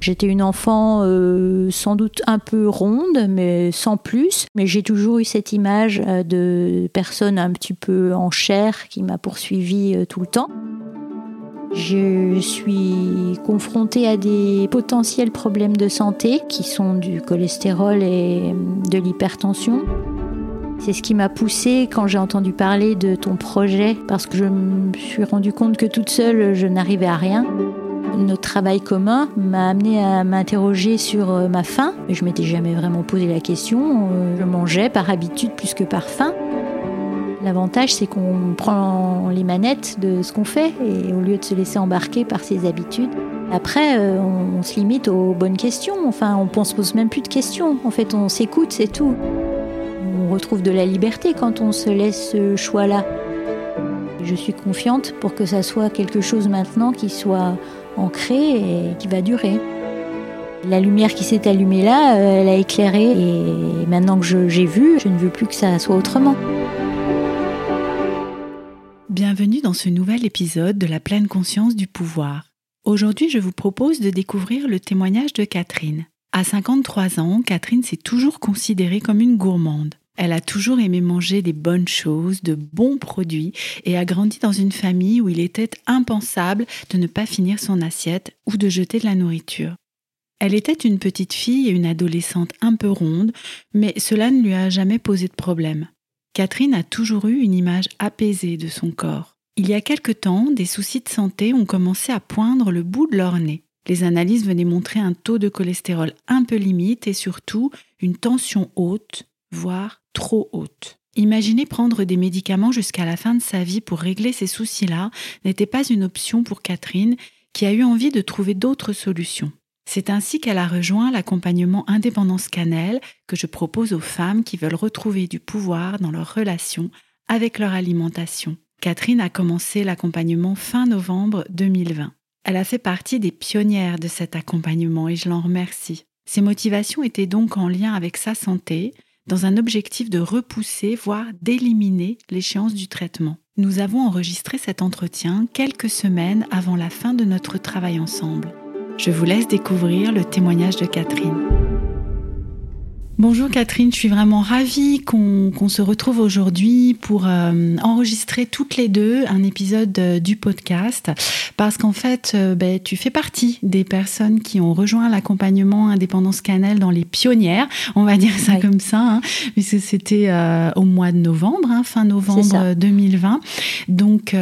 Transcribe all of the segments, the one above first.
J'étais une enfant euh, sans doute un peu ronde, mais sans plus. Mais j'ai toujours eu cette image euh, de personne un petit peu en chair qui m'a poursuivie euh, tout le temps. Je suis confrontée à des potentiels problèmes de santé qui sont du cholestérol et de l'hypertension. C'est ce qui m'a poussée quand j'ai entendu parler de ton projet, parce que je me suis rendu compte que toute seule, je n'arrivais à rien. Notre travail commun m'a amené à m'interroger sur euh, ma faim. Je m'étais jamais vraiment posé la question. Euh, je mangeais par habitude plus que par faim. L'avantage, c'est qu'on prend les manettes de ce qu'on fait et au lieu de se laisser embarquer par ses habitudes. Après, euh, on, se limite aux bonnes questions. Enfin, on ne se pose même plus de questions. En fait, on s'écoute, c'est tout. On retrouve de la liberté quand on se laisse ce choix-là. Je suis confiante pour que ça soit quelque chose maintenant qui soit ancrée et qui va durer. La lumière qui s'est allumée là, euh, elle a éclairé et maintenant que j'ai vu, je ne veux plus que ça soit autrement. Bienvenue dans ce nouvel épisode de la pleine conscience du pouvoir. Aujourd'hui, je vous propose de découvrir le témoignage de Catherine. À 53 ans, Catherine s'est toujours considérée comme une gourmande. Elle a toujours aimé manger des bonnes choses, de bons produits, et a grandi dans une famille où il était impensable de ne pas finir son assiette ou de jeter de la nourriture. Elle était une petite fille et une adolescente un peu ronde, mais cela ne lui a jamais posé de problème. Catherine a toujours eu une image apaisée de son corps. Il y a quelque temps, des soucis de santé ont commencé à poindre le bout de leur nez. Les analyses venaient montrer un taux de cholestérol un peu limite et surtout une tension haute, voire trop haute. Imaginer prendre des médicaments jusqu'à la fin de sa vie pour régler ces soucis-là n'était pas une option pour Catherine, qui a eu envie de trouver d'autres solutions. C'est ainsi qu'elle a rejoint l'accompagnement Indépendance Cannelle que je propose aux femmes qui veulent retrouver du pouvoir dans leur relation avec leur alimentation. Catherine a commencé l'accompagnement fin novembre 2020. Elle a fait partie des pionnières de cet accompagnement et je l'en remercie. Ses motivations étaient donc en lien avec sa santé, dans un objectif de repousser, voire d'éliminer l'échéance du traitement. Nous avons enregistré cet entretien quelques semaines avant la fin de notre travail ensemble. Je vous laisse découvrir le témoignage de Catherine. Bonjour Catherine, je suis vraiment ravie qu'on se retrouve aujourd'hui pour euh, enregistrer toutes les deux un épisode euh, du podcast. Parce qu'en fait, euh, ben, tu fais partie des personnes qui ont rejoint l'accompagnement Indépendance Cannelle dans les pionnières, on va dire ça comme ça, hein, puisque c'était au mois de novembre, hein, fin novembre 2020. Donc,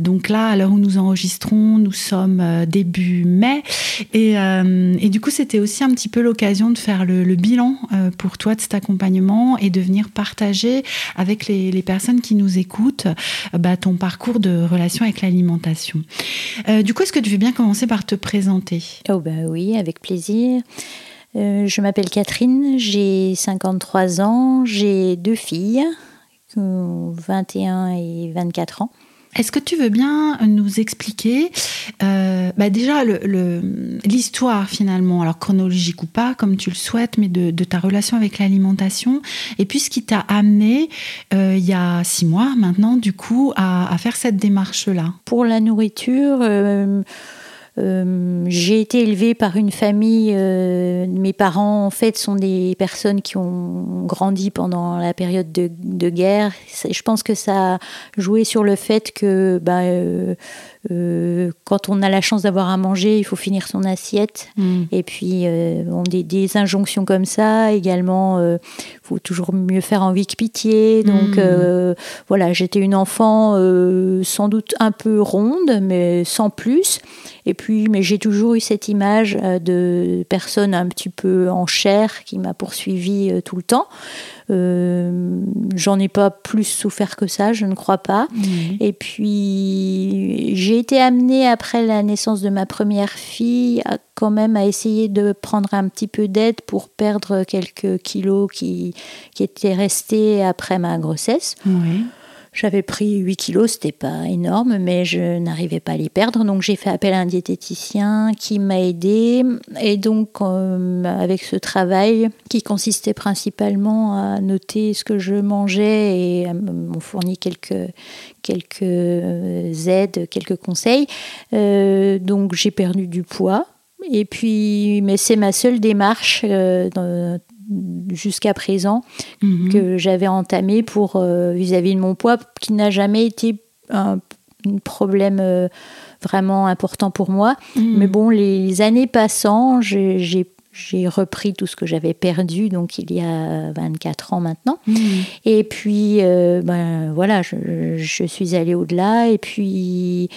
donc là, à l'heure où nous enregistrons, nous sommes début mai. Et, et du coup, c'était aussi un petit peu l'occasion de faire le, le bilan pour toi de cet accompagnement et de venir partager avec les, personnes qui nous écoutent euh, bah, ton parcours de relation avec l'alimentation. Euh, du coup, est-ce que tu veux bien commencer par te présenter? Oh bah oui, avec plaisir. Euh, je m'appelle Catherine, j'ai 53 ans, j'ai deux filles, 21 et 24 ans. Est-ce que tu veux bien nous expliquer euh, bah déjà l'histoire finalement, alors chronologique ou pas, comme tu le souhaites, mais de, ta relation avec l'alimentation, et puis ce qui t'a amené euh, il y a six mois maintenant, du coup, à, faire cette démarche-là? Pour la nourriture, euh, Euh, j'ai été élevée par une famille. Euh, mes parents, en fait, sont des personnes qui ont grandi pendant la période de, guerre. Je pense que ça a joué sur le fait que bah, euh, quand on a la chance d'avoir à manger, il faut finir son assiette. Mm. Et puis, on des, des, injonctions comme ça. Également, il faut toujours mieux faire envie que pitié. Donc, mm. voilà, j'étais une enfant sans doute un peu ronde, mais sans plus. Et puis, mais j'ai toujours eu cette image euh, de personne un petit peu en chair qui m'a poursuivi euh, tout le temps. Euh, j'en ai pas plus souffert que ça, je ne crois pas. Et puis, j'ai été amenée après la naissance de ma première fille à, quand même à essayer de prendre un petit peu d'aide pour perdre quelques kilos qui, qui étaient restés après ma grossesse. J'avais pris 8 kilos, c'était pas énorme, mais je n'arrivais pas à les perdre. Donc j'ai fait appel à un diététicien qui m'a aidé. Et donc, euh, avec ce travail qui consistait principalement à noter ce que je mangeais et m'ont fourni quelques, quelques aides, quelques conseils. Euh, donc j'ai perdu du poids. Et puis, mais c'est ma seule démarche euh, jusqu'à présent mhm. que j'avais entamé pour euh, vis-à-vis de mon poids, qui n'a jamais été un, problème euh, vraiment important pour moi. Mhm. Mais bon, les années passant, j'ai repris tout ce que j'avais perdu, donc il y a 24 ans maintenant. Mhm. Et puis, euh, ben, voilà, je, je, suis allée au-delà. Et puis,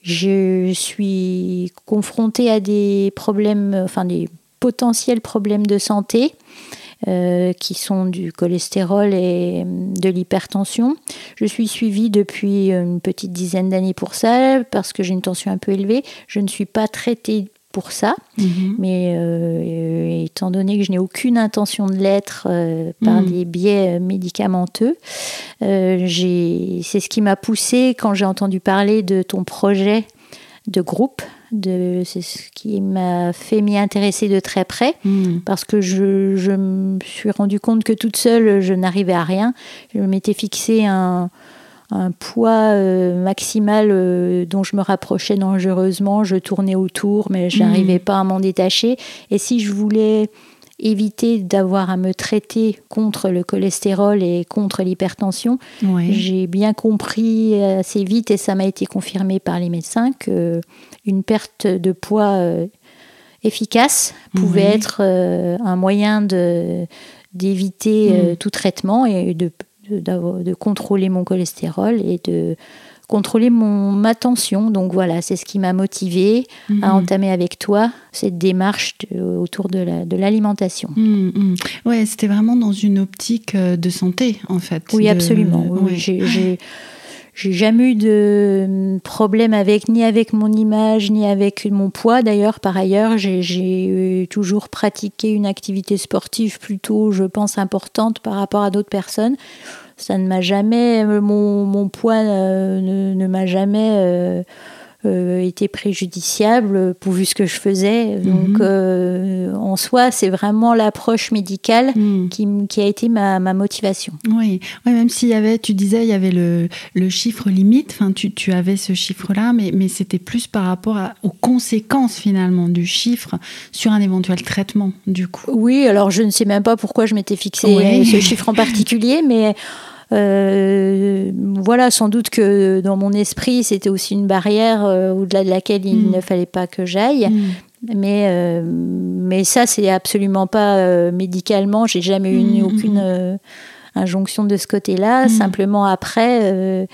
je suis confrontée à des problèmes, enfin des potentiels problèmes de santé. Euh, qui sont du cholestérol et de l'hypertension. Je suis suivie depuis une petite dizaine d'années pour ça, parce que j'ai une tension un peu élevée. Je ne suis pas traitée pour ça, mhm. mais euh, étant donné que je n'ai aucune intention de l'être euh, par mhm. des biais médicamenteux, c'est ce qui m'a poussée quand j'ai entendu parler de ton projet de groupe c'est ce qui m'a fait m'y intéresser de très près, hmm. parce que je, je, me suis rendu compte que toute seule, je n'arrivais à rien. Je m'étais fixé un, un poids euh, maximal euh, dont je me rapprochais dangereusement. Je tournais autour, mais je n'arrivais hmm. pas à m'en détacher. Et si je voulais éviter d'avoir à me traiter contre le cholestérol et contre l'hypertension. J'ai bien compris assez vite, et ça m'a été confirmé par les médecins, qu'une perte de poids euh, efficace pouvait être euh, un moyen d'éviter euh, mm. tout traitement et de, de, contrôler mon cholestérol et de contrôler mon, ma tension. Donc voilà, c'est ce qui m'a motivé à mhm. entamer avec toi cette démarche autour de l'alimentation. La, mhm, mhm. Ouais, c'était vraiment dans une optique euh, de santé en fait. Oui, absolument. J'ai j'ai jamais eu de problème avec ni avec mon image ni avec mon poids. D'ailleurs, par ailleurs, j'ai toujours pratiqué une activité sportive plutôt, je pense, importante par rapport à d'autres personnes ça ne m'a jamais, euh, mon, mon poids euh, ne, m'a jamais euh, été préjudiciable pourvu ce que je faisais. Donc, mhm. en soi, c'est vraiment l'approche médicale mhm. qui, qui, a été ma, ma motivation. Oui, même s'il y avait, tu disais, il y avait le, le chiffre limite, enfin, tu, tu avais ce chiffre-là, mais, mais c'était plus par rapport aux conséquences finalement du chiffre sur un éventuel traitement, du coup. Oui, alors je ne sais même pas pourquoi je m'étais fixé ce chiffre en particulier, mais voilà, sans doute que dans mon esprit, c'était aussi une barrière euh, au-delà de laquelle il mm. ne fallait pas que j'aille. Mm. Mais, euh, mais ça, c'est absolument pas médicalement. J'ai jamais eu mm, aucune injonction de ce côté-là. Simplement après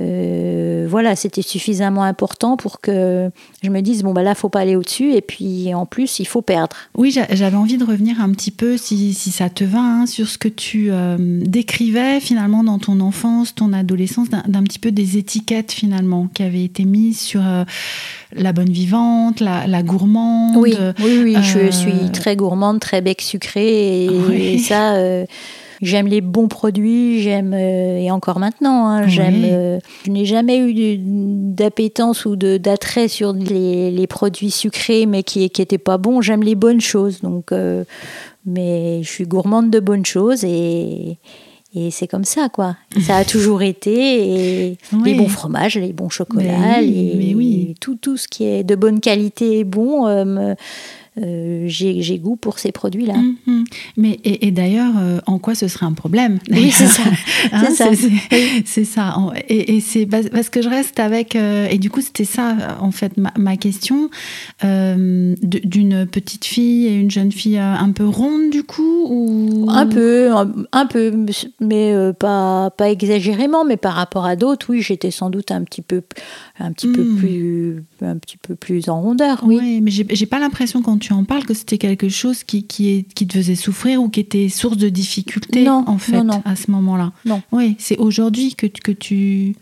euh, voilà, c'était suffisamment important pour que je me dise bon bah là faut pas aller au-dessus et puis en plus il faut perdre. Oui, j'avais envie de revenir un petit peu si, ça te va hein, sur ce que tu euh, décrivais finalement dans ton enfance, ton adolescence, d'un petit peu des étiquettes finalement qui avaient été mises sur euh, la bonne vivante, la, gourmande. Oui, oui, oui, je suis très gourmande, très bec sucré et ça J'aime les bons produits, j'aime, euh, et encore maintenant, hein, j'aime. Euh, je n'ai jamais eu d'appétence ou d'attrait sur les, produits sucrés, mais qui n'étaient pas bons. J'aime les bonnes choses. Donc, euh, mais je suis gourmande de bonnes choses et. Et c'est comme ça, quoi. Ça a toujours été. Et Les bons fromages, les bons chocolats, oui, tout, tout ce qui est de bonne qualité et bon euh, euh, j'ai goût pour ces produits-là. Hum, hum. Mais et, d'ailleurs, euh, en quoi ce serait un problème Oui, c'est ça. Hein, c'est ça. Et, c'est parce que je reste avec. Euh, et du coup, c'était ça, en fait, ma, question d'une petite fille et une jeune fille un peu ronde, du coup ou... Un peu, un, peu, mais pas pas exagérément. Mais par rapport à d'autres, oui, j'étais sans doute un petit peu un petit peu hmm. plus un petit peu plus en rondeur oui, oui mais j'ai pas l'impression quand tu en parles que c'était quelque chose qui qui, est, qui te faisait souffrir ou qui était source de difficulté en fait à ce moment-là. Non. Oui c'est aujourd'hui que que tu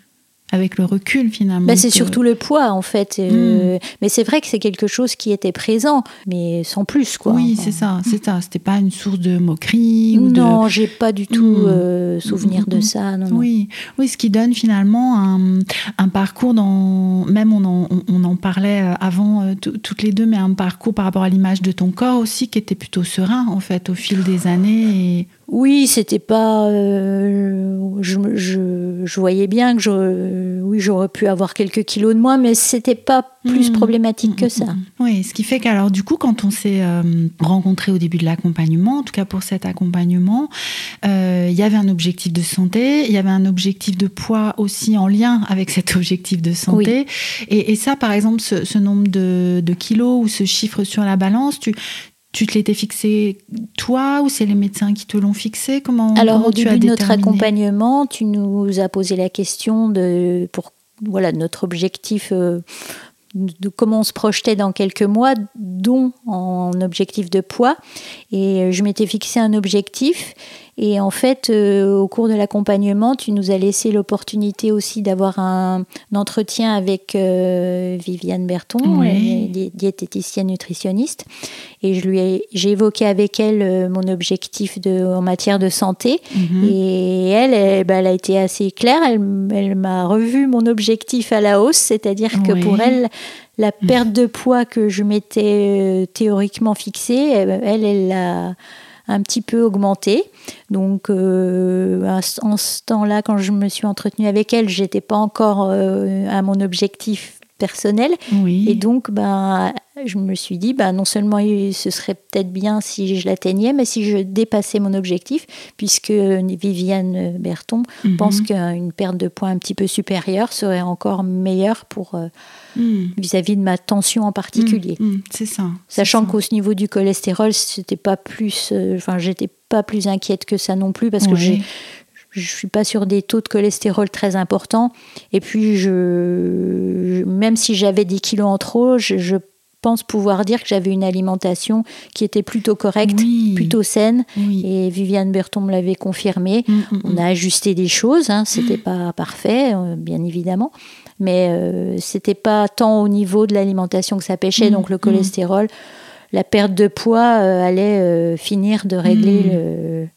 avec le recul finalement. Bah, c'est surtout le poids en fait. Euh, hmm. Mais c'est vrai que c'est quelque chose qui était présent, mais sans plus quoi. Oui, c'est ça, c'est ça. C'était pas une source de moquerie ou non, j'ai pas du tout hmm. euh, souvenir de ça. Non, oui, oui, ce qui donne finalement un, un parcours dans, même on en, on en parlait euh, avant toutes les deux, mais un parcours par rapport à l'image de ton corps aussi qui était plutôt serein en fait au fil des années. Et... Oui, c'était pas. Euh, je, je, je, voyais bien que je, oui, j'aurais pu avoir quelques kilos de moins, mais c'était pas plus mmh. problématique que ça. Mmh, oui, ce qui fait qu'alors, du coup, quand on s'est euh, rencontré au début de l'accompagnement, en tout cas pour cet accompagnement, euh, il y avait un objectif de santé, il y avait un objectif de poids aussi en lien avec cet objectif de santé. Et, et, ça, par exemple, ce, ce nombre de, de kilos ou ce chiffre sur la balance, tu tu te l'étais fixé toi ou c'est les médecins qui te l'ont fixé? Comment Alors au début de notre accompagnement, tu nous as posé la question de pour voilà notre objectif euh, de comment on se projetait dans quelques mois, dont en objectif de poids. Et euh, je m'étais fixé un objectif et en fait, euh, au cours de l'accompagnement, tu nous as laissé l'opportunité aussi d'avoir un, entretien avec euh, Viviane Berton, diététicienne nutritionniste. Et je lui ai, j'ai évoqué avec elle euh, mon objectif de, en matière de santé. Mhm. Et elle, elle, bah, elle, a été assez claire. Elle, elle m'a revu mon objectif à la hausse, c'est-à-dire que pour elle, la perte de poids que je m'étais théoriquement fixée, elle, elle l'a un petit peu augmenté. Donc, euh, en ce temps-là, quand je me suis entretenue avec elle, j'étais pas encore euh, à mon objectif personnel. Et donc, ben, je me suis dit, ben, non seulement ce serait peut-être bien si je l'atteignais, mais si je dépassais mon objectif, puisque Viviane Berton mhm. pense qu'une perte de poids un petit peu supérieure serait encore meilleure pour euh, mhm. vis-à-vis de ma tension en particulier. Mhm. C'est ça. Sachant qu'au niveau du cholestérol, c'était pas plus, enfin, j'étais pas plus inquiète que ça non plus parce que j'ai je suis pas sur des taux de cholestérol très importants. Et puis, je, même si j'avais des kilos en trop, je, pense pouvoir dire que j'avais une alimentation qui était plutôt correcte, plutôt saine. Et Viviane Berton me l'avait confirmé. Mm, mm, On mm. a ajusté des choses, hein, c'était pas parfait, euh, bien évidemment. Mais euh, c'était pas tant au niveau de l'alimentation que ça pêchait, donc le cholestérol la perte de poids euh, allait euh, finir de régler le,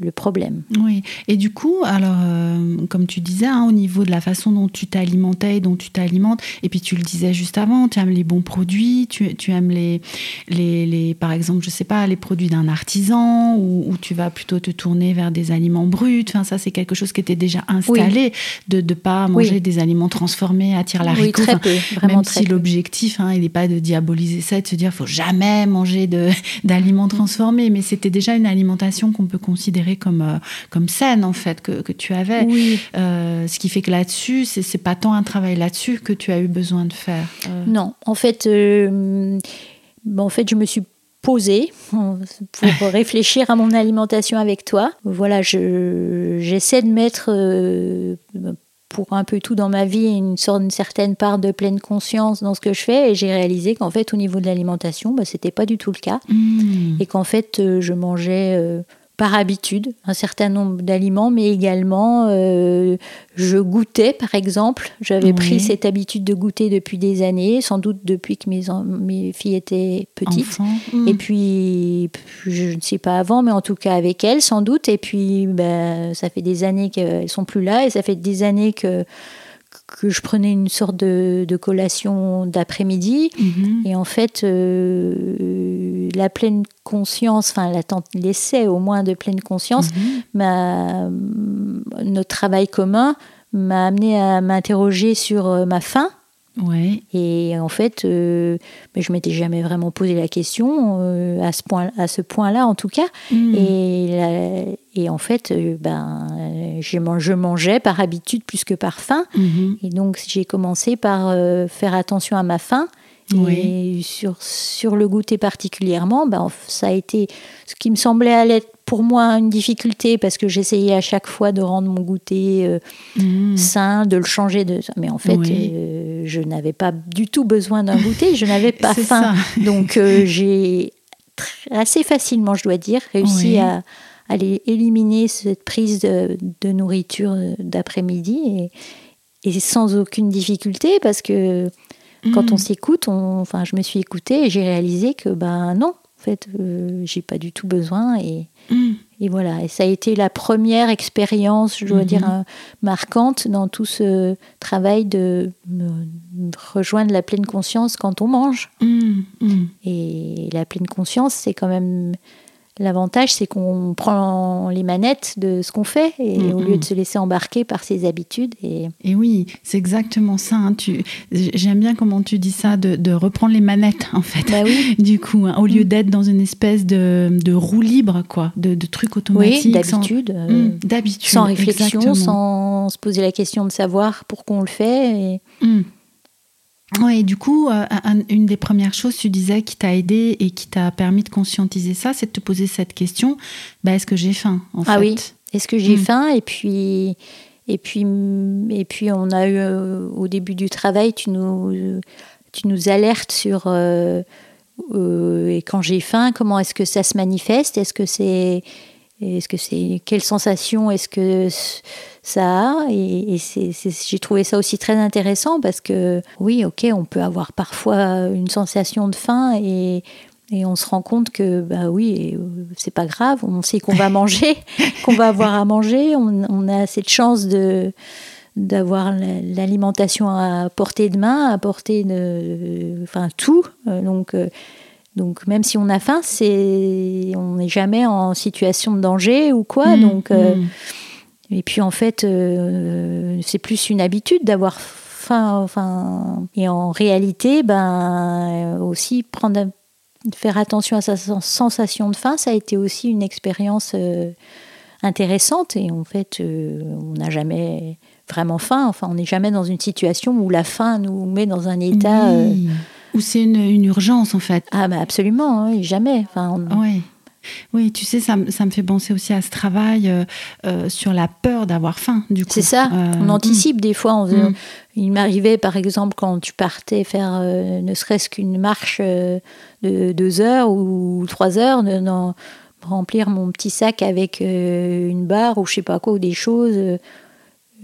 le problème. Oui, et du coup, alors, euh, comme tu disais, hein, au niveau de la façon dont tu t'alimentais et dont tu t'alimentes, et puis tu le disais juste avant, tu aimes les bons produits, tu, tu aimes les, les, les, par exemple, je sais pas, les produits d'un artisan, ou, tu vas plutôt te tourner vers des aliments bruts, enfin, ça c'est quelque chose qui était déjà installé, de ne pas manger des aliments transformés à tire Oui, très peu, vraiment même si l'objectif, hein, il n'est pas de diaboliser ça, de se dire, faut jamais manger d'aliments transformés, mais c'était déjà une alimentation qu'on peut considérer comme, euh, comme saine, en fait, que, que tu avais. Euh, ce qui fait que là-dessus, c'est pas tant un travail là-dessus que tu as eu besoin de faire. Euh. Non, en fait, en fait, je me suis posée pour réfléchir à mon alimentation avec toi. Voilà, j'essaie de mettre pour un peu tout dans ma vie une sorte une certaine part de pleine conscience dans ce que je fais et j'ai réalisé qu'en fait au niveau de l'alimentation bah, c'était pas du tout le cas mmh. et qu'en fait je mangeais par habitude un certain nombre d'aliments, mais également euh, je goûtais par exemple. J'avais pris cette habitude de goûter depuis des années, sans doute depuis que mes, mes filles étaient petites. Et hmm. puis, je ne sais pas avant, mais en tout cas avec elles sans doute. Et puis, ben, ça fait des années qu'elles sont plus là et ça fait des années que que je prenais une sorte de, collation d'après-midi. Mhm. Et en fait, euh, la pleine conscience, enfin l'essai au moins de pleine conscience, mhm. notre travail commun m'a amené à m'interroger sur euh, ma faim. Ouais. Et en fait, euh, ben, je m'étais jamais vraiment posé la question euh, à ce point, à ce point-là en tout cas. Mhm. Et, et, en fait, ben, je mangeais par habitude plus que par faim. Mhm. Et donc j'ai commencé par faire attention à ma faim. Et sur, sur le goûter particulièrement, ben, ça a été ce qui me semblait aller pour moi une difficulté parce que j'essayais à chaque fois de rendre mon goûter euh, mmh. sain, de le changer. De... Mais en fait, euh, je n'avais pas du tout besoin d'un goûter, je n'avais pas faim. Donc euh, j'ai assez facilement, je dois dire, réussi à, aller éliminer cette prise de, de nourriture d'après-midi et, et, sans aucune difficulté parce que quand on mm. s'écoute, enfin, je me suis écoutée et j'ai réalisé que ben non, en fait, euh, j'ai pas du tout besoin et, mm. et voilà. Et ça a été la première expérience, je dois dire, mm-hmm. euh, marquante dans tout ce travail de, rejoindre la pleine conscience quand on mange. Mm. Et la pleine conscience, c'est quand même L'avantage, c'est qu'on prend les manettes de ce qu'on fait et au lieu de se laisser embarquer par ses habitudes. Et, et oui, c'est exactement ça. Hein. J'aime bien comment tu dis ça, de, reprendre les manettes en fait. Bah oui. Du coup, hein, au lieu mm. d'être dans une espèce de, de, roue libre, quoi, de, de trucs automatiques. Oui, d'habitude. Sans... Euh, mm, d'habitude. Sans réflexion, sans se poser la question de savoir pourquoi on le fait. Et... Mm. Oui, du coup, euh, une des premières choses, tu disais, qui t'a aidé et qui t'a permis de conscientiser ça, c'est de te poser cette question bah, est-ce que j'ai faim en Ah oui, est-ce que j'ai hmm. faim Et puis, et puis, et puis, on a eu euh, au début du travail, tu nous, tu nous alertes sur euh, et quand j'ai faim, comment est-ce que ça se manifeste? Est-ce que c'est est-ce que c'est quelle sensation est-ce que ça a Et, j'ai trouvé ça aussi très intéressant parce que oui, ok, on peut avoir parfois une sensation de faim et, et on se rend compte que bah oui, c'est pas grave, on sait qu'on va manger, qu'on va avoir à manger, on, a cette chance de d'avoir l'alimentation à portée de main, à portée de, enfin tout, donc donc même si on a faim, c'est on n'est jamais en situation de danger ou quoi. Mmh, donc euh, mmh. et puis en fait, euh, c'est plus une habitude d'avoir faim. Enfin et en réalité, ben aussi prendre faire attention à sa sensation de faim, ça a été aussi une expérience euh, intéressante. Et en fait, on n'a jamais vraiment faim. Enfin, on n'est jamais dans une situation où la faim nous met dans un état. Ou c'est une, urgence en fait Ah bah absolument, oui, jamais. Enfin, Oui. Oui, tu sais, ça, ça, me fait penser aussi à ce travail euh, euh, sur la peur d'avoir faim, du coup. C'est ça, euh, on anticipe des fois. On, mm. Il m'arrivait, par exemple, quand tu partais faire ne serait-ce qu'une marche de deux heures ou trois heures, de, remplir mon petit sac avec une barre ou je sais pas quoi, ou des choses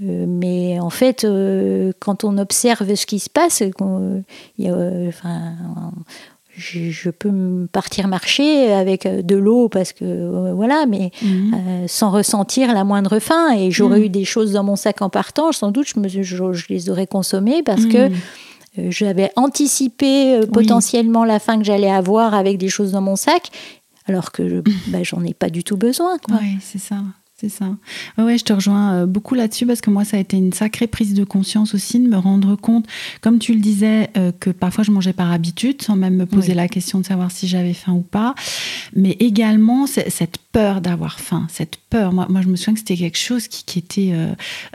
mais en fait, euh, quand on observe ce qui se passe, euh, enfin, je, peux partir marcher avec de l'eau parce que voilà, mais mhm. sans ressentir la moindre faim. Et j'aurais mhm. eu des choses dans mon sac en partant, sans doute, je, me, je, les aurais consommées parce que mhm. j'avais anticipé potentiellement la faim que j'allais avoir avec des choses dans mon sac, alors que bah, j'en ai pas du tout besoin. Oui, c'est ça. C'est ça. Ouais, je te rejoins euh, beaucoup là-dessus parce que moi, ça a été une sacrée prise de conscience aussi de me rendre compte, comme tu le disais, euh, que parfois je mangeais par habitude sans même me poser la question de savoir si j'avais faim ou pas. Mais également, cette peur d'avoir faim, cette peur. Moi, moi, je me souviens que c'était quelque chose qui, qui était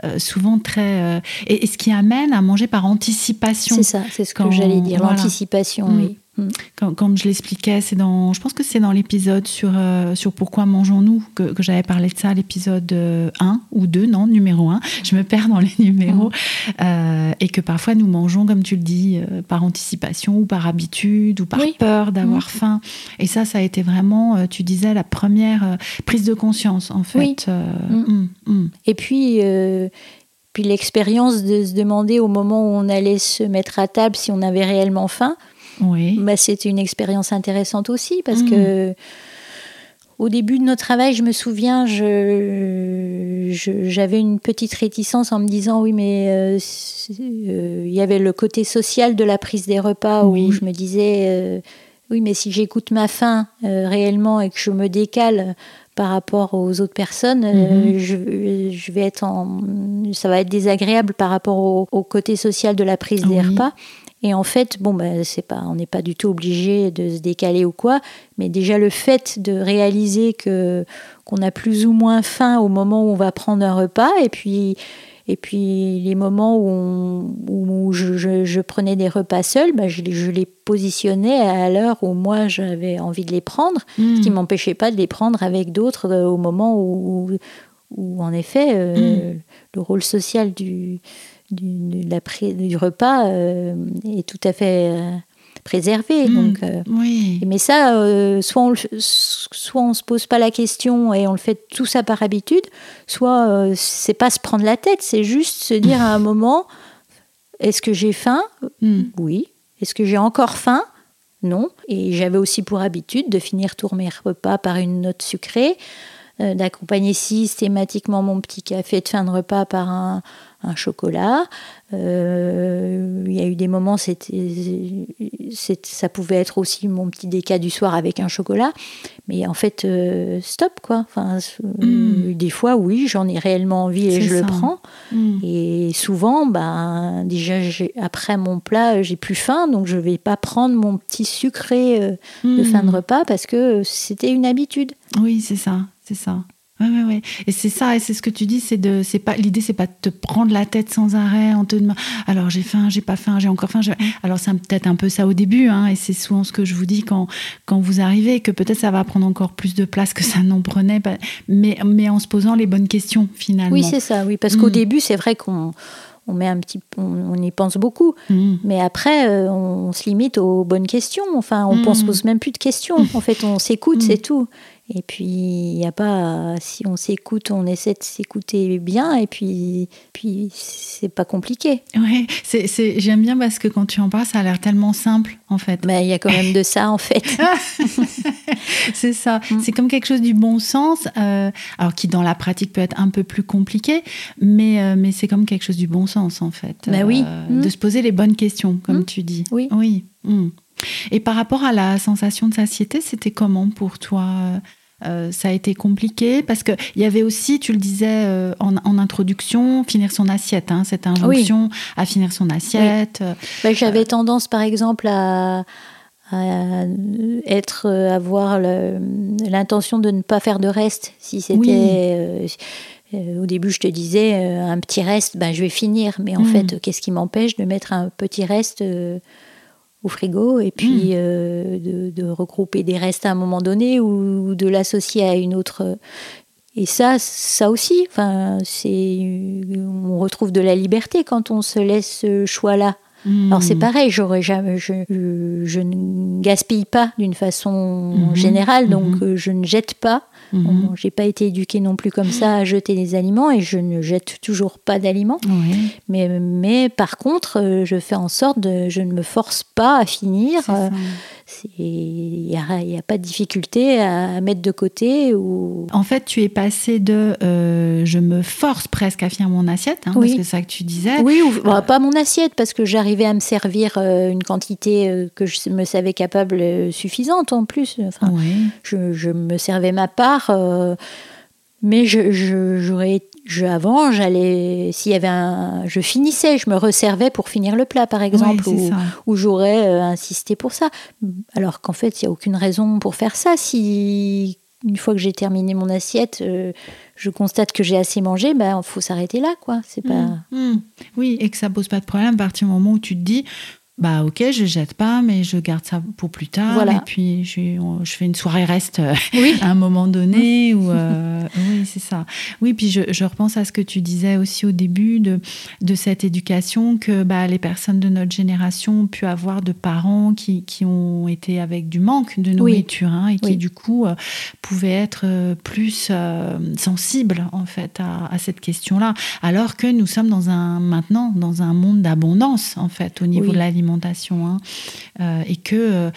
euh, souvent très. Et, ce qui amène à manger par anticipation. C'est ça, c'est ce que j'allais dire, l'anticipation, mm. oui. Quand, comme je l'expliquais, c'est dans, je pense que c'est dans l'épisode sur, euh, sur pourquoi mangeons-nous que, que j'avais parlé de ça, l'épisode 1 euh, ou 2, non, numéro 1. Je me perds dans les numéros. Mm. Euh, et que parfois nous mangeons, comme tu le dis, par anticipation ou par habitude ou par peur d'avoir mm. faim. Et ça, ça a été vraiment, tu disais, la première prise de conscience, en fait. Mm. Et puis, puis l'expérience de se demander au moment où on allait se mettre à table si on avait réellement faim. Oui. Bah, c'était une expérience intéressante aussi parce mmh. que au début de notre travail, je me souviens, j'avais je, une petite réticence en me disant oui, mais euh, euh, il y avait le côté social de la prise des repas où je me disais Oui, mais si j'écoute ma faim réellement et que je me décale par rapport aux autres personnes, mhm. je, vais être en, ça va être désagréable par rapport au, côté social de la prise des repas. Et en fait, bon, ben, c'est pas, on n'est pas du tout obligé de se décaler ou quoi, mais déjà le fait de réaliser que qu'on a plus ou moins faim au moment où on va prendre un repas, et puis et puis les moments où, où je, prenais des repas seuls, ben, je, je, les positionnais à l'heure où moi j'avais envie de les prendre, ce qui hmm. m'empêchait pas de les prendre avec d'autres euh, au moment où, où, en effet euh, hmm. le rôle social du du, la, du repas euh, est tout à fait euh, préservé. Hmm. donc, euh, oui. Mais ça, soit, on, soit on se pose pas la question et on le fait tout ça par habitude, soit c'est pas se prendre la tête, c'est juste se dire à un moment est-ce que j'ai faim? Hmm. Oui. Est-ce que j'ai encore faim? Non. Et j'avais aussi pour habitude de finir tous mes repas par une note sucrée, d'accompagner systématiquement mon petit café de fin de repas par un, un chocolat. Euh, il y a eu des moments, c'était, ça pouvait être aussi mon petit déca du soir avec un chocolat. Mais en fait, euh, stop quoi. Enfin, mm. Des fois, oui, j'en ai réellement envie et je le prends. Mm. Et souvent, ben, déjà, après mon plat, j'ai plus faim, donc je vais pas prendre mon petit sucré euh, de fin de repas parce que c'était une habitude. Oui, c'est ça, c'est ça. Ouais, ouais, ouais. Et c'est ça, et c'est ce que tu dis, c'est de, c'est pas, l'idée, c'est pas de te prendre la tête sans arrêt en te demandant, alors j'ai faim, j'ai pas faim, j'ai encore faim. Alors c'est peut-être un peu ça au début, hein, et c'est souvent ce que je vous dis quand, quand vous arrivez, que peut-être ça va prendre encore plus de place que ça n'en prenait, mais, mais en se posant les bonnes questions finalement. Oui, c'est ça, oui, parce qu'au mm. début, c'est vrai qu'on, on met un petit, on, y pense beaucoup, mm. mais après, euh, on, se limite aux bonnes questions. Enfin, on ne mm. pose même plus de questions. En fait, on s'écoute, c'est tout. Et puis, il n'y a pas. Si on s'écoute, on essaie de s'écouter bien, et puis, puis c'est pas compliqué. Oui, c'est, j'aime bien parce que quand tu en parles, ça a l'air tellement simple, en fait. Mais il y a quand même de ça, en fait. c'est ça. Mm. C'est comme quelque chose du bon sens, euh, alors qui dans la pratique peut être un peu plus compliqué, mais, euh, mais c'est comme quelque chose du bon sens, en fait. Bah oui. Euh, de mm. se poser les bonnes questions, comme mm. tu dis. Oui. Oui. Et par rapport à la sensation de satiété, c'était comment pour toi euh, ça a été compliqué parce qu'il y avait aussi, tu le disais euh, en, introduction, finir son assiette, hein, cette injonction à finir son assiette. Bah, j'avais euh, tendance, par exemple, à, être, avoir l'intention de ne pas faire de reste. Si c'était. au début, je te disais, un petit reste, ben, je vais finir. Mais en mm. fait, qu'est-ce qui m'empêche de mettre un petit reste au frigo et puis hmm. euh, de, regrouper des restes à un moment donné ou, de l'associer à une autre. Et ça, ça aussi, enfin, c'est, on retrouve de la liberté quand on se laisse ce choix-là. Hmm. Alors c'est pareil, j'aurais jamais, je, je, ne gaspille pas d'une façon hmm. générale, donc euh, je ne jette pas. Mhm. J'ai pas été éduquée non plus comme ça à jeter des aliments et je ne jette toujours pas d'aliments. Mais, mais par contre, euh, je fais en sorte de, je ne me force pas à finir. Il n'y a, a, pas de difficulté à mettre de côté. Ou... En fait, tu es passé de euh, je me force presque à finir mon assiette, hein, parce que c'est ça que tu disais. Oui, ou, bah, pas mon assiette, parce que j'arrivais à me servir euh, une quantité euh, que je me savais capable suffisante en plus. Enfin, je, je, me servais ma part. Mais j'aurais je, avant, j'allais, s'il y avait un, je finissais, je me resservais pour finir le plat, par exemple, ou, j'aurais euh, insisté pour ça. Alors qu'en fait, il n'y a aucune raison pour faire ça. Si une fois que j'ai terminé mon assiette, euh, je constate que j'ai assez mangé, il ben, faut s'arrêter là, quoi. C'est pas. Mmh, mmh. Oui, et que ça pose pas de problème à partir du moment où tu te dis, bah ok, je jette pas, mais je garde ça pour plus tard. Voilà. Et puis je, je, fais une soirée reste euh, à un moment donné. ou, euh, oui, c'est ça. Oui, puis je, je, repense à ce que tu disais aussi au début de, de cette éducation que bah, les personnes de notre génération ont pu avoir de parents qui, qui ont été avec du manque de nourriture hein, et qui du coup euh, pouvaient être plus sensibles en fait à, à cette question-là. Alors que nous sommes dans un maintenant dans un monde d'abondance en fait au niveau de l'alimentation Hein, euh, et que euh,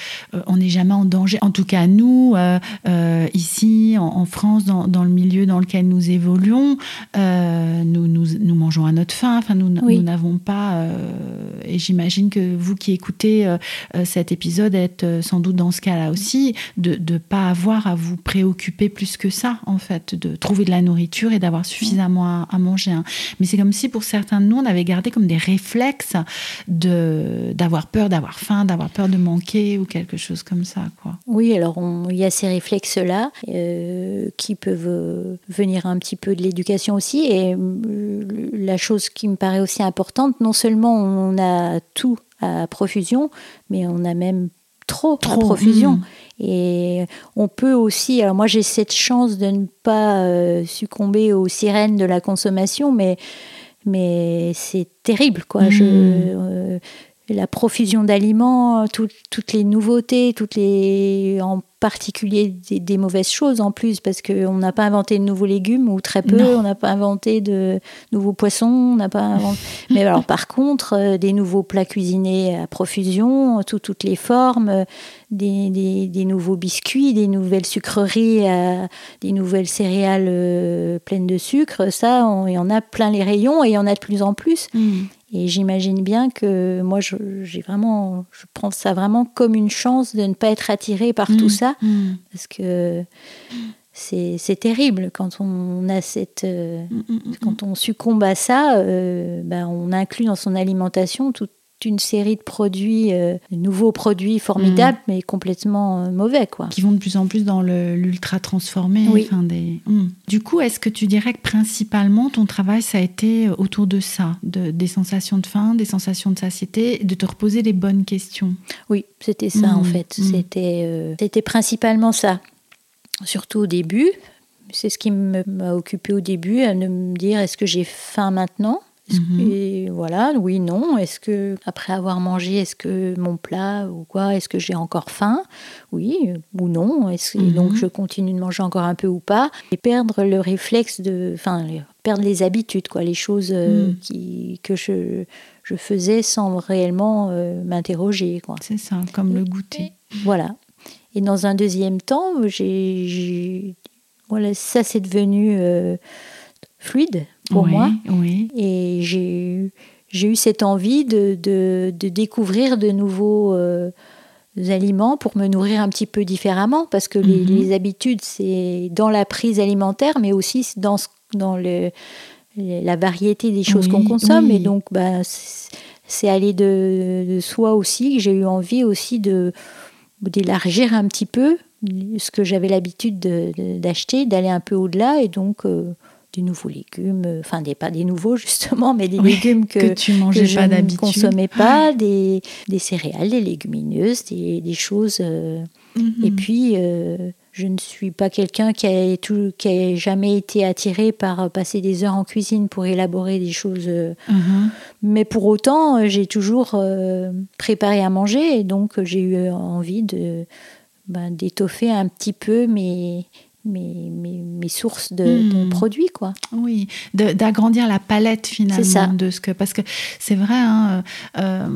on n'est jamais en danger. En tout cas, nous, euh, ici, en, France, dans, le milieu dans lequel nous évoluons, nous, nous, mangeons à notre faim. Enfin, nous n'avons pas et j'imagine que vous qui écoutez cet épisode êtes sans doute dans ce cas-là aussi, de ne pas avoir à vous préoccuper plus que ça, en fait, de trouver de la nourriture et d'avoir suffisamment à, manger. Hein. Mais c'est comme si pour certains de nous, on avait gardé comme des réflexes d'avoir peur d'avoir faim, d'avoir peur de manquer ou quelque chose comme ça. Quoi. Oui, alors il y a ces réflexes-là qui peuvent venir un petit peu de l'éducation aussi. Et la chose qui me paraît aussi importante, non seulement on a tout à profusion, mais on a même trop, à profusion. Mm. Et on peut aussi, alors moi j'ai cette chance de ne pas euh, succomber aux sirènes de la consommation, mais, mais c'est terrible quoi. Je, mm. euh, la profusion d'aliments, toutes les nouveautés, toutes les, en particulier des, mauvaises choses en plus, parce qu'on n'a pas inventé de nouveaux légumes, ou très peu, on n'a pas inventé de nouveaux poissons, on n'a pas Mais alors par contre, euh, des nouveaux plats cuisinés à profusion, toutes les formes, des, nouveaux biscuits, des nouvelles sucreries, des nouvelles céréales euh, pleines de sucre, ça, il y en a plein les rayons et il y en a de plus en plus. Mm. Et j'imagine bien que moi, j'ai vraiment, je prends ça vraiment comme une chance de ne pas être attirée par tout mm. ça, mm. parce que c'est terrible quand on a cette, euh, quand on succombe à ça, euh, ben on inclut dans son alimentation tout, une série de produits, euh, nouveaux produits formidables, mm. mais complètement euh, mauvais. Quoi. Qui vont de plus en plus dans l'ultra transformé. Oui. des... Mm. Du coup, est-ce que tu dirais que principalement ton travail, ça a été autour de ça, de, des sensations de faim, des sensations de satiété, de te reposer les bonnes questions? Oui, c'était ça en mm. fait. C'était euh, c'était principalement ça. Surtout au début. C'est ce qui m'a occupé au début, de me dire est-ce que j'ai faim maintenant? Mhm. Et voilà, oui, non. Est-ce que après avoir mangé, est-ce que mon plat ou quoi, est-ce que j'ai encore faim? Oui ou non. Est-ce que donc mhm. je continue de manger encore un peu ou pas? Et perdre le réflexe de, enfin, perdre les habitudes, quoi, les choses euh, mhm. qui, que je, je faisais sans réellement euh, m'interroger, quoi. C'est ça, comme le goûter. Voilà. Et dans un deuxième temps, j'ai, voilà, ça c'est devenu euh, fluide pour moi. Et j'ai j'ai eu cette envie de, de, découvrir de nouveaux euh, aliments pour me nourrir un petit peu différemment, parce que les, mhm. habitudes, c'est dans la prise alimentaire, mais aussi dans, dans le, la variété des choses qu'on consomme. Et donc, bah, c'est aller de, de, soi aussi que j'ai eu envie aussi de d'élargir un petit peu ce que j'avais l'habitude d'acheter, d'aller un peu au-delà. Et donc, euh, des nouveaux légumes, euh, enfin des, pas des nouveaux justement, mais des légumes que, tu mangeais je ne consommais pas, des, des, céréales, des légumineuses, des, des choses. Euh, mhm. Et puis, euh, je ne suis pas quelqu'un qui a, tout, qui a jamais été attiré par passer des heures en cuisine pour élaborer des choses. Mhm. Mais pour autant, j'ai toujours préparé à manger et donc j'ai eu envie de ben, d'étoffer un petit peu mes, mes, mes, sources de, hmm. produits quoi oui d'agrandir la palette finalement ça. de ce que parce que c'est vrai hein, euh,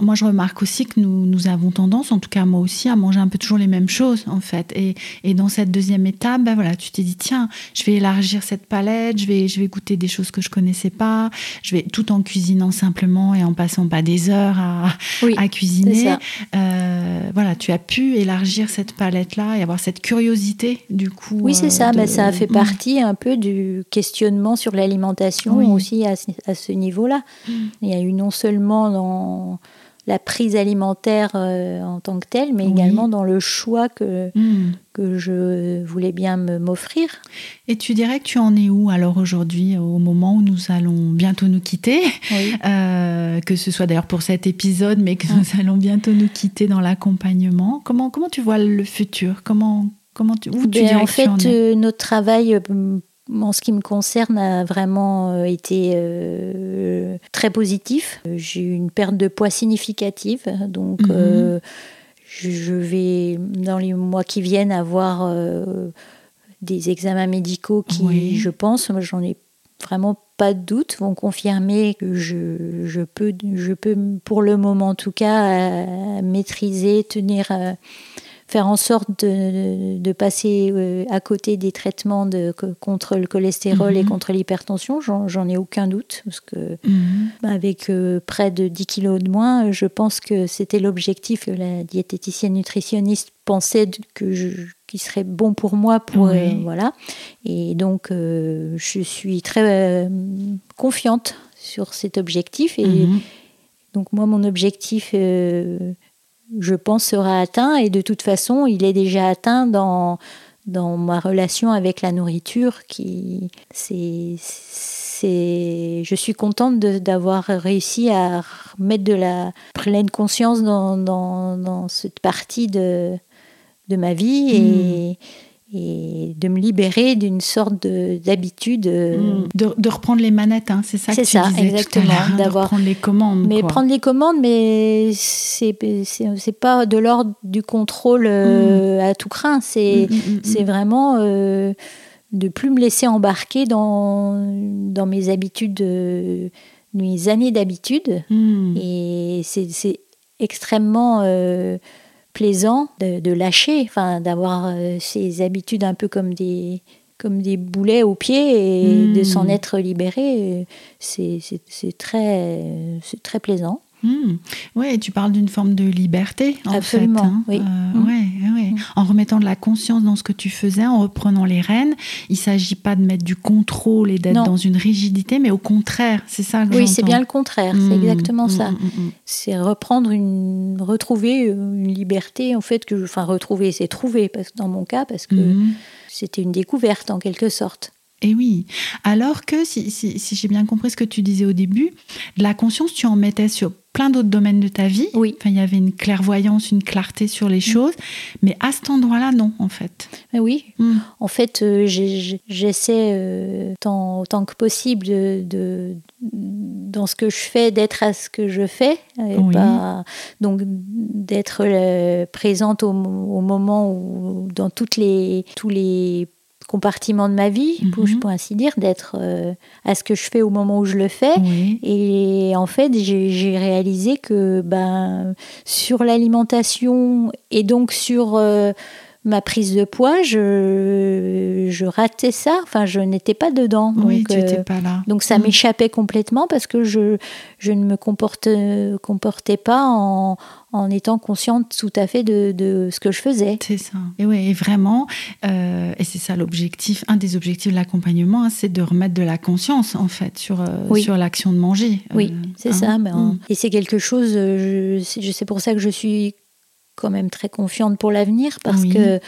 moi je remarque aussi que nous, nous avons tendance en tout cas moi aussi à manger un peu toujours les mêmes choses en fait et, et dans cette deuxième étape ben voilà tu t'es dit tiens je vais élargir cette palette je vais je vais goûter des choses que je connaissais pas je vais tout en cuisinant simplement et en passant pas des heures à, à cuisiner euh, voilà tu as pu élargir cette palette là et avoir cette curiosité du coup oui, c'est ça. Euh, ça a fait mm. partie un peu du questionnement sur l'alimentation aussi à, ce niveau-là. Mm. Il y a eu non seulement dans la prise alimentaire euh, en tant que telle, mais également dans le choix que, mm. que je voulais bien m'offrir. Et tu dirais que tu en es où alors aujourd'hui, au moment où nous allons bientôt nous quitter? Euh, Que ce soit d'ailleurs pour cet épisode, mais que nous allons bientôt nous quitter dans l'accompagnement. Comment, comment tu vois le futur? Comment Comment tu, où tu ben, En fait, euh, notre travail, euh, en ce qui me concerne, a vraiment euh, été très positif. J'ai eu une perte de poids significative, donc mhm. je vais, dans les mois qui viennent, avoir des examens médicaux qui, je pense, j'en ai vraiment pas de doute, vont confirmer que je, je, peux, je peux, pour le moment en tout cas, maîtriser, tenir faire en sorte de, passer euh, à côté des traitements de, contre le cholestérol et mhm. contre l'hypertension, j'en ai aucun doute, parce que mhm. avec euh, près de 10 kilos de moins, je pense que c'était l'objectif que la diététicienne nutritionniste pensait que qui serait bon pour moi pour voilà et donc je suis très confiante sur cet objectif et mhm. donc moi mon objectif je pense, sera atteint. Et de toute façon, il est déjà atteint dans, dans ma relation avec la nourriture. Qui, c'est, c'est, je suis contente d'avoir réussi à mettre de la pleine conscience dans, dans, cette partie de, de ma vie. Et, hmm et de me libérer d'une sorte d'habitude. Hmm. De, reprendre les manettes, hein, c'est ça que tu ça, disais exactement, hein, d'avoir prendre les commandes. Mais prendre les commandes, mais c'est pas de l'ordre du contrôle euh, hmm. à tout craint. C'est c'est vraiment euh, de plus me laisser embarquer dans dans mes habitudes, euh, mes années d'habitude. Et c'est extrêmement plaisant de, lâcher, enfin, d'avoir euh, ces habitudes un peu comme des, comme des boulets aux pieds et de hmm. s'en être libéré. C'est très, très plaisant. Mmh. Oui, tu parles d'une forme de liberté, en Absolument, fait. Hein. oui. Euh, ouais, mmh. En remettant de la conscience dans ce que tu faisais, en reprenant les rênes, il ne s'agit pas de mettre du contrôle et d'être dans une rigidité, mais au contraire, c'est ça que Oui, c'est bien le contraire, c'est mmh. exactement ça. C'est reprendre une... retrouver une liberté, en fait, que... Enfin, retrouver, c'est trouver, parce que dans mon cas, parce que c'était une découverte, en quelque sorte. Et oui. Alors que, si, si, j'ai bien compris ce que tu disais au début, la conscience, tu en mettais sur plein d'autres domaines de ta vie. Oui. Enfin, il y avait une clairvoyance, une clarté sur les choses. Mais à cet endroit-là, non, en fait. oui. Hmm. En fait, euh, j'essaie euh, tant, que possible de, dans ce que je fais, d'être à ce que je fais. Et donc, d'être euh, présente au, au, moment où, dans toutes les, tous les compartiment de ma vie, pour, mhm. ainsi dire, d'être euh, à ce que je fais au moment où je le fais. Et en fait, j'ai réalisé que ben, sur l'alimentation et donc sur euh, ma prise de poids, je, je ratais ça. Enfin, je n'étais pas dedans. Oui, tu euh, pas là. Donc ça mm. m'échappait complètement parce que je, je ne me comporte, comportais pas en, en étant consciente tout à fait de, de ce que je faisais. C'est ça. Et oui, vraiment, euh, et c'est ça l'objectif, un des objectifs de l'accompagnement, hein, c'est de remettre de la conscience en fait sur, euh, sur l'action de manger. Oui, c'est hein. ça. Mm. Et c'est quelque chose, je c'est pour ça que je suis quand même très confiante pour l'avenir parce que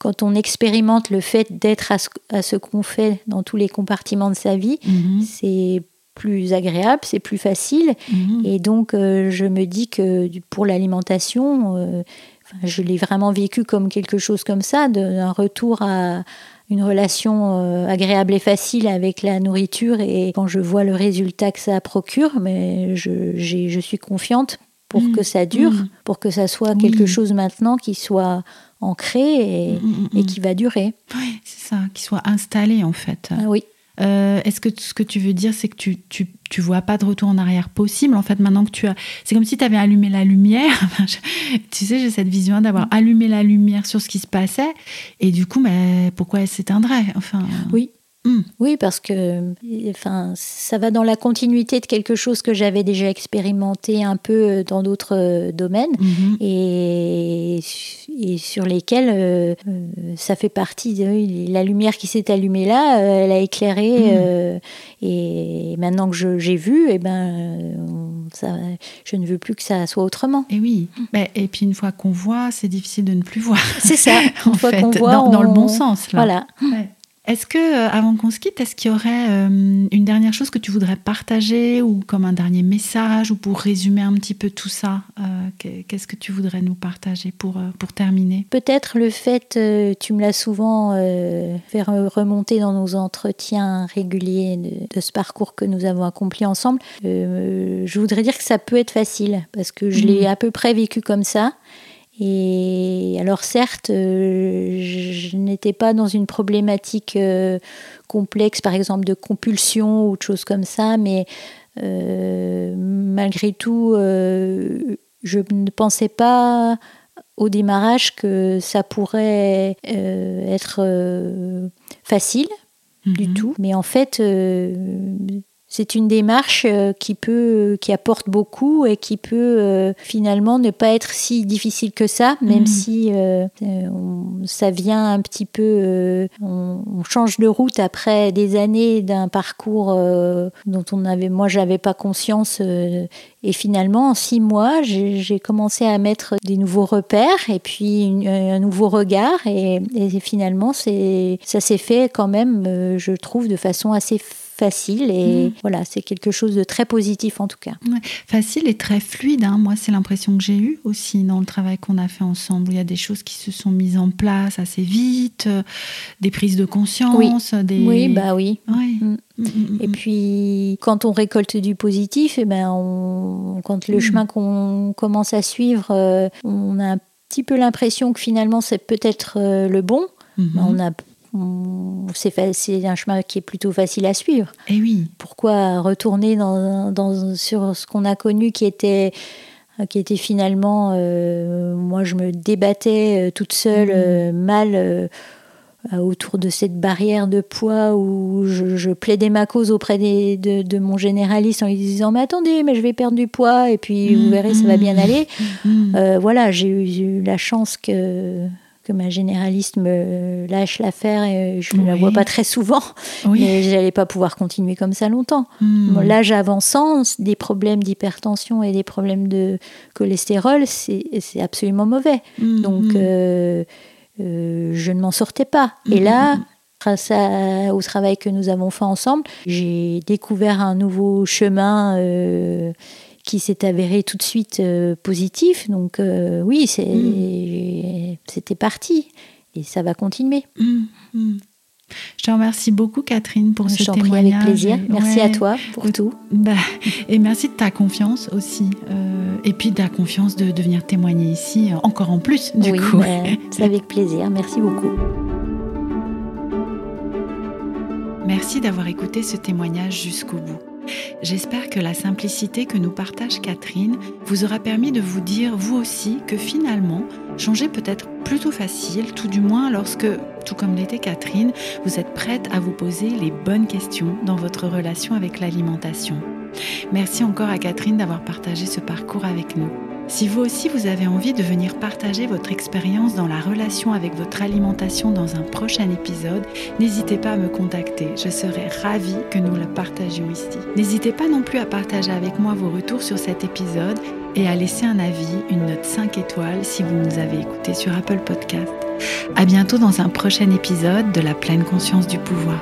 quand on expérimente le fait d'être à ce, qu'on fait dans tous les compartiments de sa vie, mhm. c'est plus agréable, c'est plus facile. Mhm. Et donc, euh, je me dis que pour l'alimentation, euh, je l'ai vraiment vécu comme quelque chose comme ça, d'un retour à une relation euh, agréable et facile avec la nourriture. Et quand je vois le résultat que ça procure, mais je, je suis confiante pour mm. que ça dure, mm. pour que ça soit quelque chose maintenant qui soit ancré et, mm, qui va durer. Oui, c'est ça, qui soit installé en fait. Ah oui. Euh, est-ce que ce que tu veux dire, c'est que tu, tu, tu, vois pas de retour en arrière possible En fait, maintenant que tu as. C'est comme si tu avais allumé la lumière. tu sais, j'ai cette vision d'avoir allumé la lumière sur ce qui se passait. Et du coup, mais pourquoi elle s'éteindrait enfin, Oui, Hmm. Oui, parce que enfin, ça va dans la continuité de quelque chose que j'avais déjà expérimenté un peu euh, dans d'autres euh, domaines mhm. et, et, sur lesquels euh, ça fait partie de la lumière qui s'est allumée là, elle a éclairé hmm. et maintenant que j'ai vu, et eh ben, ça, je ne veux plus que ça soit autrement. Et oui, mais, et puis une fois qu'on voit, c'est difficile de ne plus voir. C'est ça, une fois qu'on voit, dans, dans, le bon sens. Là. Voilà. Est-ce que, euh, avant qu'on se quitte, est-ce qu'il y aurait euh, une dernière chose que tu voudrais partager ou comme un dernier message ou pour résumer un petit peu tout ça euh, Qu'est-ce que tu voudrais nous partager pour, pour terminer? Peut-être le fait, tu me l'as souvent fait remonter dans nos entretiens réguliers de, ce parcours que nous avons accompli ensemble. je voudrais dire que ça peut être facile parce que je l'ai mmh. à peu près vécu comme ça. Et alors certes, euh, je n'étais pas dans une problématique euh, complexe, par exemple de compulsion ou de choses comme ça, mais euh, malgré tout, je ne pensais pas au démarrage que ça pourrait euh, être facile du Mhm. tout, mais en fait, c'est une démarche euh, qui peut, qui apporte beaucoup et qui peut euh, finalement ne pas être si difficile que ça, même Mhm. si euh, euh, on- ça vient un petit peu, euh, on, on change de route après des années d'un parcours euh, dont on avait, moi, j'avais pas conscience. euh, et finalement, en six mois, j'ai j'ai commencé à mettre des nouveaux repères et puis une- un nouveau regard. Et, et finalement, c'est ça s'est fait quand même, euh, je trouve, de façon assez facile. Et Mhm. voilà, c'est quelque chose de très positif en tout cas. Facile et très fluide. hein. Moi, c'est l'impression que j'ai eue aussi dans le travail qu'on a fait ensemble. Il y a des choses qui se sont mises en place assez vite, euh, des prises de conscience, des. Oui, bah oui. Ouais. Mm. Mm, mm, Et mm. puis, quand on récolte du positif, et ben on, quand le chemin qu'on commence à suivre, euh, on a un petit peu l'impression que finalement c'est peut-être euh, le bon. Mhm. Ben, on a, c'est un chemin qui est plutôt facile à suivre. Eh oui. Pourquoi retourner dans, dans- sur ce qu'on a connu qui était qui était finalement, euh, moi je me débattais euh, toute seule, Mhm. euh, mal euh, autour de cette barrière de poids où je, je plaidais ma cause auprès des- de, de mon généraliste en lui disant mais attendez mais je vais perdre du poids et puis vous Mhm. verrez ça va bien aller. Mm. Euh, voilà j'ai eu, j'ai eu la chance que que ma généraliste me lâche l'affaire et je ne la vois pas très souvent oui. mais j'allais pas pouvoir continuer comme ça longtemps. Mm. Bon, L'âge avançant, des problèmes d'hypertension et des problèmes de cholestérol, c'est absolument mauvais. Mm, Donc, mm. euh, euh, je ne m'en sortais pas. Et Mhm, là, grâce à- au travail que nous avons fait ensemble, j'ai découvert un nouveau chemin euh, qui s'est avéré tout de suite euh, positif. Donc, euh, oui, Mhm. c'était parti. Et ça va continuer. Mm, mm. Je te remercie beaucoup, Catherine, pour ce Je t'en prie témoignage. avec plaisir. Merci à toi pour tout. Bah, et merci de ta confiance aussi. euh, et puis de ta confiance de, de venir témoigner ici, encore en plus, du oui, coup. ben, c'est avec plaisir. Merci beaucoup. Merci d'avoir écouté ce témoignage jusqu'au bout. J'espère que la simplicité que nous partage Catherine vous aura permis de vous dire, vous aussi, que finalement, changer peut être plutôt facile, tout du moins lorsque, tout comme l'était Catherine, vous êtes prête à vous poser les bonnes questions dans votre relation avec l'alimentation. Merci encore à Catherine d'avoir partagé ce parcours avec nous. Si vous aussi vous avez envie de venir partager votre expérience dans la relation avec votre alimentation dans un prochain épisode, n'hésitez pas à me contacter. Je serai ravie que nous le partagions ici. N'hésitez pas non plus à partager avec moi vos retours sur cet épisode et à laisser un avis, une note 5 étoiles si vous nous avez écouté sur Apple Podcast. À bientôt dans un prochain épisode de La pleine conscience du pouvoir.